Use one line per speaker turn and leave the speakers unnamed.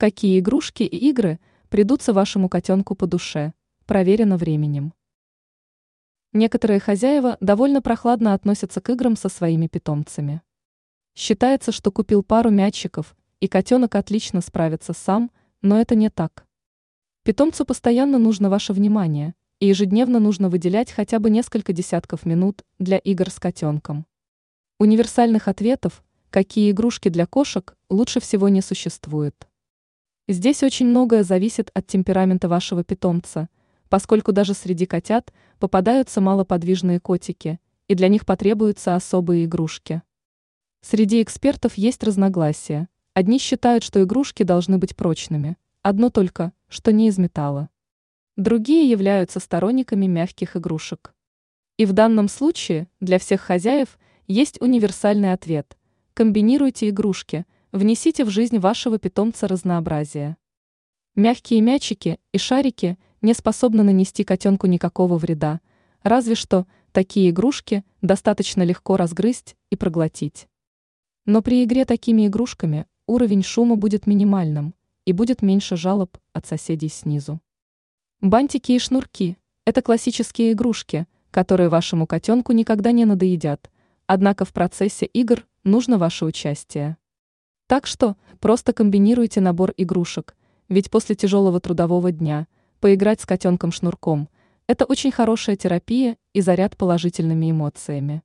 Какие игрушки и игры придутся вашему котенку по душе? Проверено временем. Некоторые хозяева довольно прохладно относятся к играм со своими питомцами. Считается, что купил пару мячиков, и котенок отлично справится сам, но это не так. Питомцу постоянно нужно ваше внимание, и ежедневно нужно выделять хотя бы несколько десятков минут для игр с котенком. Универсальных ответов, какие игрушки для кошек, лучше всего не существует. Здесь очень многое зависит от темперамента вашего питомца, поскольку даже среди котят попадаются малоподвижные котики, и для них потребуются особые игрушки. Среди экспертов есть разногласия. Одни считают, что игрушки должны быть прочными, одно только, что не из металла. Другие являются сторонниками мягких игрушек. И в данном случае для всех хозяев есть универсальный ответ. Комбинируйте игрушки – Внесите в жизнь вашего питомца разнообразие. Мягкие мячики и шарики не способны нанести котенку никакого вреда, разве что такие игрушки достаточно легко разгрызть и проглотить. Но при игре такими игрушками уровень шума будет минимальным и будет меньше жалоб от соседей снизу. Бантики и шнурки – это классические игрушки, которые вашему котенку никогда не надоедят, однако в процессе игр нужно ваше участие. Так что просто комбинируйте набор игрушек, ведь после тяжелого трудового дня поиграть с котенком-шнурком – это очень хорошая терапия и заряд положительными эмоциями.